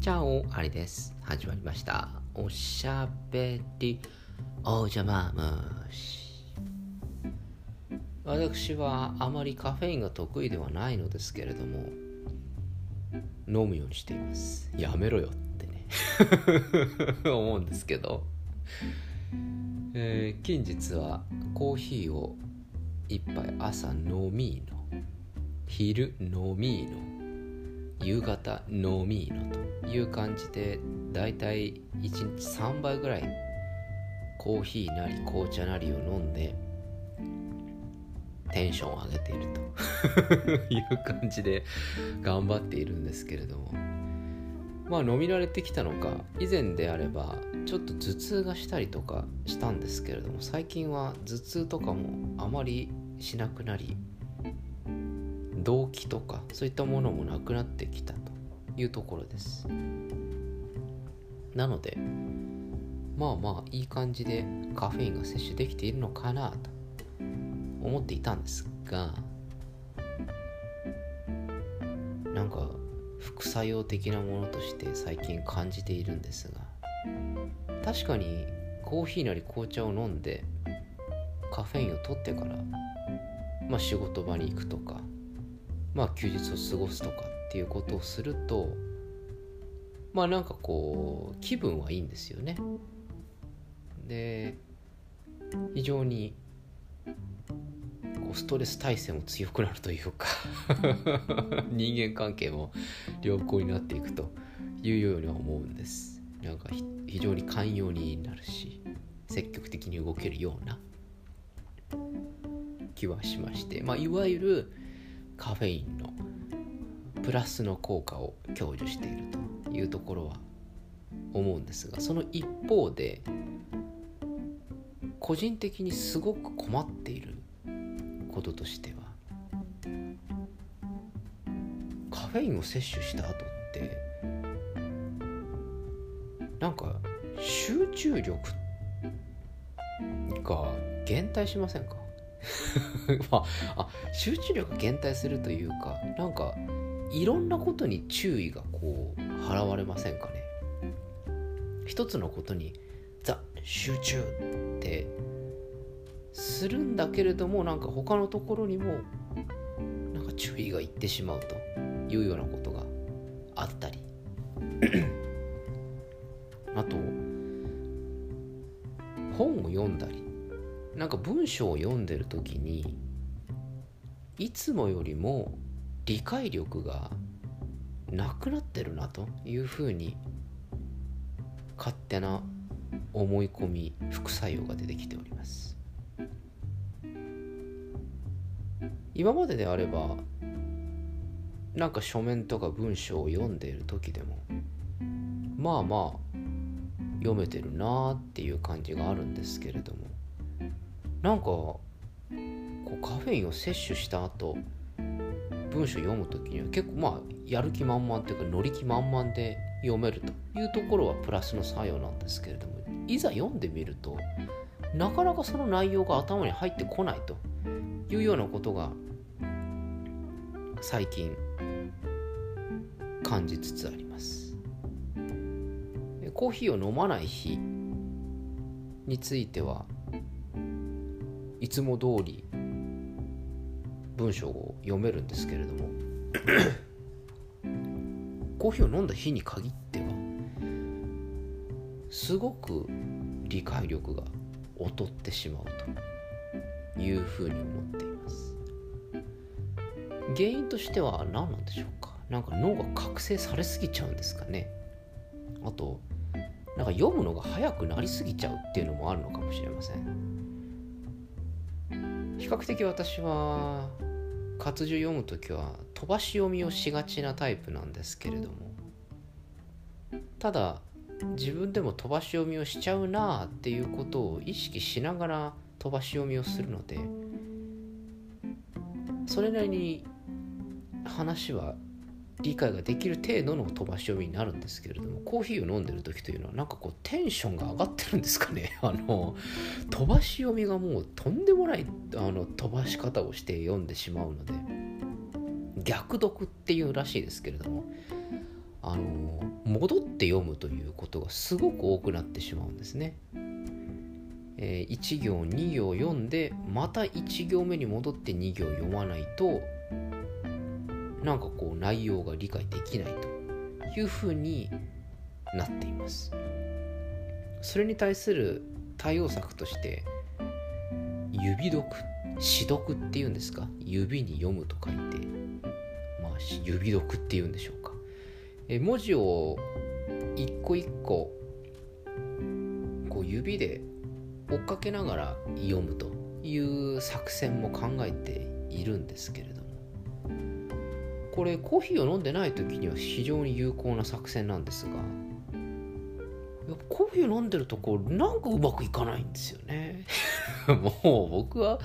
チャオありです。始まりました。おしゃべり。おじゃまむし。私はあまりカフェインが得意ではないのですけれども飲むようにしています。やめろよってね。思うんですけど、えー、近日はコーヒーを一杯。朝飲みの。昼飲みの。夕方飲みのという感じでだいたい1日3杯ぐらいコーヒーなり紅茶なりを飲んでテンションを上げていると。いう感じで頑張っているんですけれども。まあ飲み慣れてきたのか以前であればちょっと頭痛がしたりとかしたんですけれども最近は頭痛とかもあまりしなくなり動機とかそういったものもなくなってきたというところです。なのでまあまあいい感じでカフェインが摂取できているのかなと思っていたんですがなんか副作用的なものとして最近感じているんですが確かにコーヒーなり紅茶を飲んでカフェインを取ってからまあ仕事場に行くとかまあ休日を過ごすとかっていうことをするとまあなんかこう気分はいいんですよね。で非常にこうストレス耐性も強くなるというか 人間関係も良好になっていくというようには思うんです。なんか非常に寛容になるし積極的に動けるような気はしまして。まあいわゆるカフェインのプラスの効果を享受しているというところは思うんですがその一方で個人的にすごく困っていることとしてはカフェインを摂取した後ってなんか集中力が減退しませんか？まあ、あ集中力減退するというかなんかいろんなことに注意がこう払われませんかね？一つのことにザ集中ってするんだけれどもなんか他のところにもなんか注意がいってしまうというようなことがあったり。あと本を読んだり。なんか文章を読んでる時にいつもよりも理解力がなくなってるなというふうに勝手な思い込み副作用が出てきております。今までであればなんか書面とか文章を読んでいる時でもまあまあ読めてるなーっていう感じがあるんですけれどもなんかこうカフェインを摂取した後文章読む時には結構まあやる気満々というか乗り気満々で読めるというところはプラスの作用なんですけれどもいざ読んでみるとなかなかその内容が頭に入ってこないというようなことが最近感じつつあります。コーヒーを飲まない日についてはいつも通り文章を読めるんですけれども コーヒーを飲んだ日に限ってはすごく理解力が劣ってしまうというふうに思っています。原因としては何なんでしょうか？なんか脳が覚醒されすぎちゃうんですかね？あとなんか読むのが早くなりすぎちゃうっていうのもあるのかもしれません。較的私は活字読む時は飛ばし読みをしがちなタイプなんですけれども。ただ自分でも飛ばし読みをしちゃうなあっていうことを意識しながら飛ばし読みをするのでそれなりに話は理解ができる程度の飛ばし読みになるんですけれどもコーヒーを飲んでる時というのはなんかこうテンションが上がってるんですかね？あの飛ばし読みがもうとんでもないあの飛ばし方をして読んでしまうので逆読っていうらしいですけれどもあの戻って読むということがすごく多くなってしまうんですね。えー、1行2行読んでまた1行目に戻って2行読まないとなんかこう内容が理解できないというふうになっています。それに対する対応策として指読指読っていうんですか？指に読むと書いてまあ指読っていうんでしょうか。え文字を一個一個こう指で追っかけながら読むという作戦も考えているんですけれどこれコーヒーを飲んでない時には非常に有効な作戦なんですがコーヒーを飲んでるとこうなんかうまくいかないんですよね。もう僕は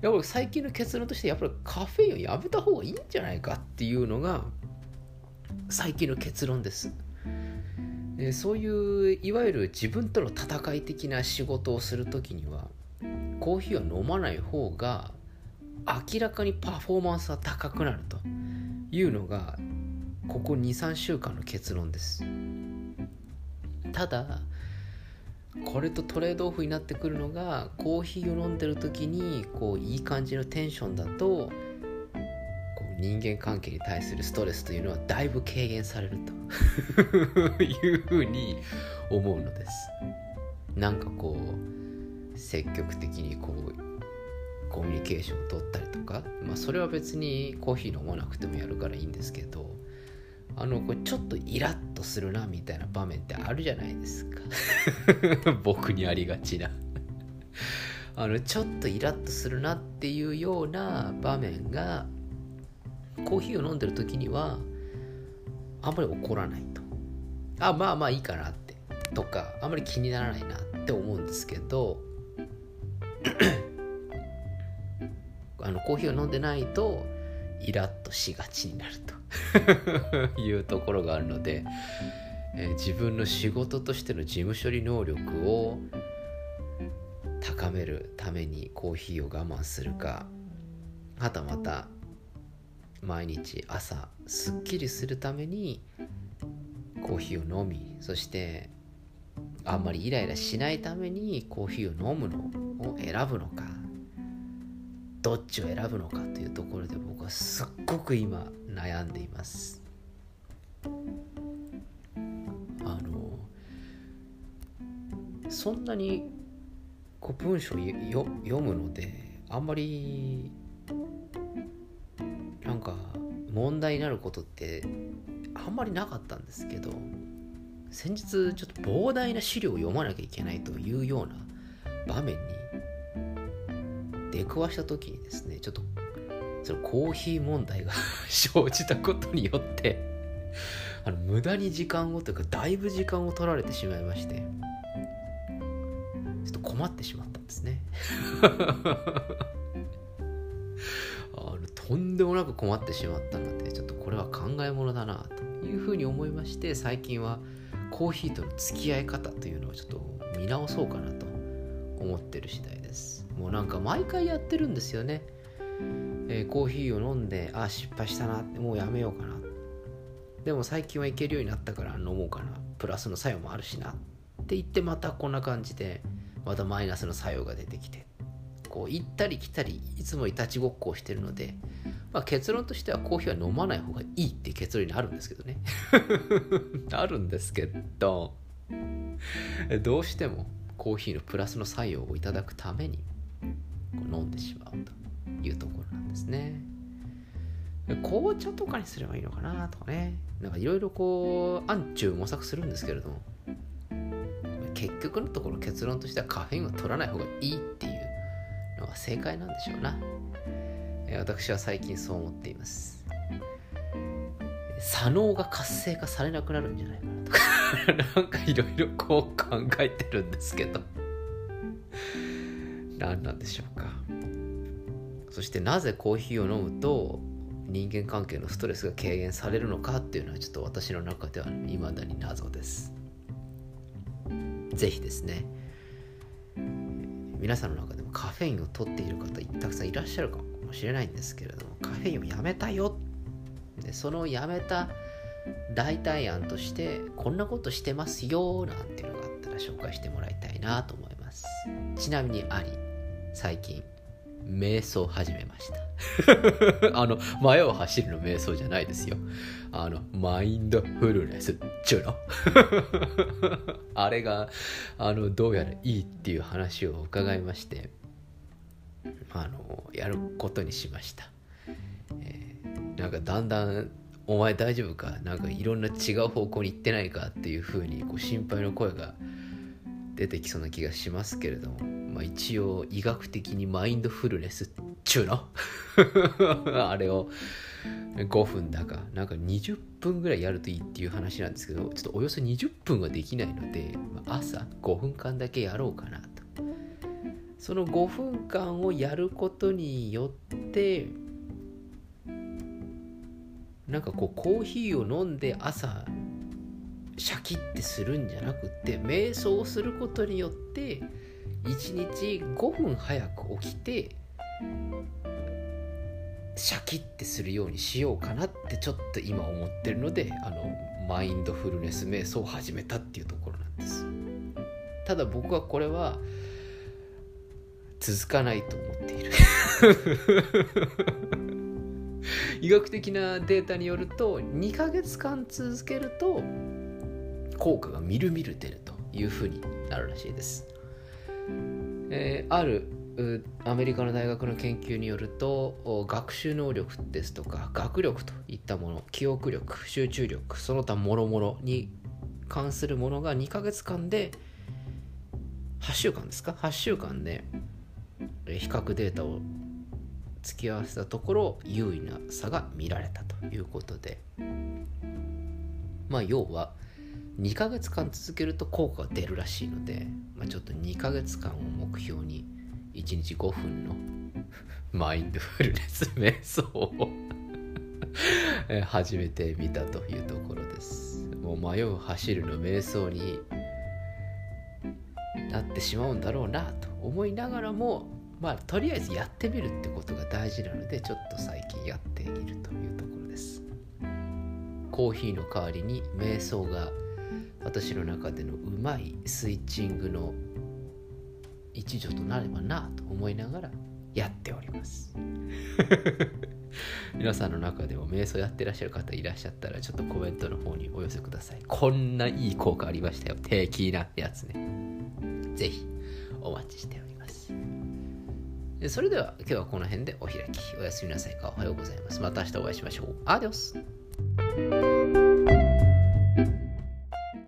やっぱり最近の結論としてやっぱりカフェインをやめた方がいいんじゃないかっていうのが最近の結論です。でそういういわゆる自分との戦い的な仕事をする時にはコーヒーは飲まない方が明らかにパフォーマンスは高くなると。いうのがここ23週間の結論です。ただこれとトレードオフになってくるのがコーヒーを飲んでる時にこういい感じのテンションだとこう人間関係に対するストレスというのはだいぶ軽減されると。いうふうに思うのです。なんかこう積極的にこうコミュニケーションを取ったりとかまあそれは別にコーヒー飲まなくてもやるからいいんですけどあのこれちょっとイラッとするなみたいな場面ってあるじゃないですか。僕にありがちな。あのちょっとイラッとするなっていうような場面がコーヒーを飲んでる時にはあんまり怒らないと。あまあまあいいかなって。とかあんまり気にならないなって思うんですけどあのコーヒーを飲んでないとイラッとしがちになると。いうところがあるので、えー、自分の仕事としての事務処理能力を高めるためにコーヒーを我慢するかはたまた毎日朝すっきりするためにコーヒーを飲みそしてあんまりイライラしないためにコーヒーを飲むのを選ぶのかどっちを選ぶのかというところで僕はすっごく今悩んでいます。あのそんなにこう文章を読むのであんまりなんか問題になることってあんまりなかったんですけど先日ちょっと膨大な資料を読まなきゃいけないというような場面に出くわした時にですねちょっとそのコーヒー問題が 生じたことによってあの無駄に時間をというかだいぶ時間を取られてしまいましてちょっと困ってしまったんですね。とんでもなく困ってしまったのでちょっとこれは考えものだなというふうに思いまして最近はコーヒーとの付き合い方というのをちょっと見直そうかなと思ってる次第です。もうなんか毎回やってるんですよね、えー、コーヒーを飲んであ失敗したな。もうやめようかな。でも最近はいけるようになったから飲もうかな。プラスの作用もあるしな。って言ってまたこんな感じでまたマイナスの作用が出てきて。こう行ったり来たりいつもいたちごっこをしてるので、まあ、結論としてはコーヒーは飲まない方がいいってい結論になるんですけどね。あるんですけど。どうしてもコーヒーのプラスの作用をいただくために飲んでしまうというところなんですね紅茶とかにすればいいのかなとかねなんかいろいろこう暗中模索するんですけれども結局のところ結論としてはカフェインを取らない方がいいっていうのが正解なんでしょうな。私は最近そう思っています。左脳が活性化されなくなるんじゃないかなとかなんかいろいろこう考えてるんですけど何なんでしょうか。そしてなぜコーヒーを飲むと人間関係のストレスが軽減されるのかっていうのはちょっと私の中では未だに謎です。ぜひですね皆さんの中でもカフェインを取っている方たくさんいらっしゃるかもしれないんですけれどもカフェインをやめたよでそのやめた代替案としてこんなことしてますよなんていうのがあったら紹介してもらいたいなと思います。ちなみにあり最近瞑想始めました。あの前を走るの瞑想じゃないですよ。あのマインドフルネスっちゅうの？あれがあのどうやらいいっていう話を伺いましてあのやることにしました、えー、なんかだんだんお前大丈夫か？なんかいろんな違う方向に行ってないかっていうふうにこう心配の声が出てきそうな気がしますけれども、まあ、一応医学的にマインドフルネスっちゅうの？あれを。5分だか。なんか20分ぐらいやるといいっていう話なんですけどちょっとおよそ20分はできないので、まあ、朝5分間だけやろうかなと。その5分間をやることによってなんかこうコーヒーを飲んで朝シャキッてするんじゃなくて瞑想をすることによって1日5分早く起きてシャキッてするようにしようかなってちょっと今思ってるのであのマインドフルネス瞑想を始めたっていうところなんです。ただ僕はこれは続かないと思っている。医学的なデータによると2ヶ月間続けると効果がみるみる出るというふうになるらしいです、えー、あるアメリカの大学の研究によると学習能力ですとか学力といったもの記憶力集中力その他もろもろに関するものが2ヶ月間で8週間ですか？8週間で比較データを付き合わせたところ優位な差が見られたということで。まあ要は2ヶ月間続けると効果が出るらしいので、まあ、ちょっと2ヶ月間を目標に1日5分の マインドフルネス瞑想を 始めてみたというところです。もう迷う走るの瞑想になってしまうんだろうなと思いながらもまあとりあえずやってみるってことが大事なのでちょっと最近やっているというところです。コーヒーの代わりに瞑想が私の中でのうまいスイッチングの一助となればなと思いながらやっております。皆さんの中でも瞑想やってらっしゃる方いらっしゃったらちょっとコメントの方にお寄せください。こんないい効果ありましたよ。定期なやつね。ぜひお待ちしております。でそれでは今日はこの辺でお開き。おやすみなさいか。おはようございます。また明日お会いしましょう。アディオス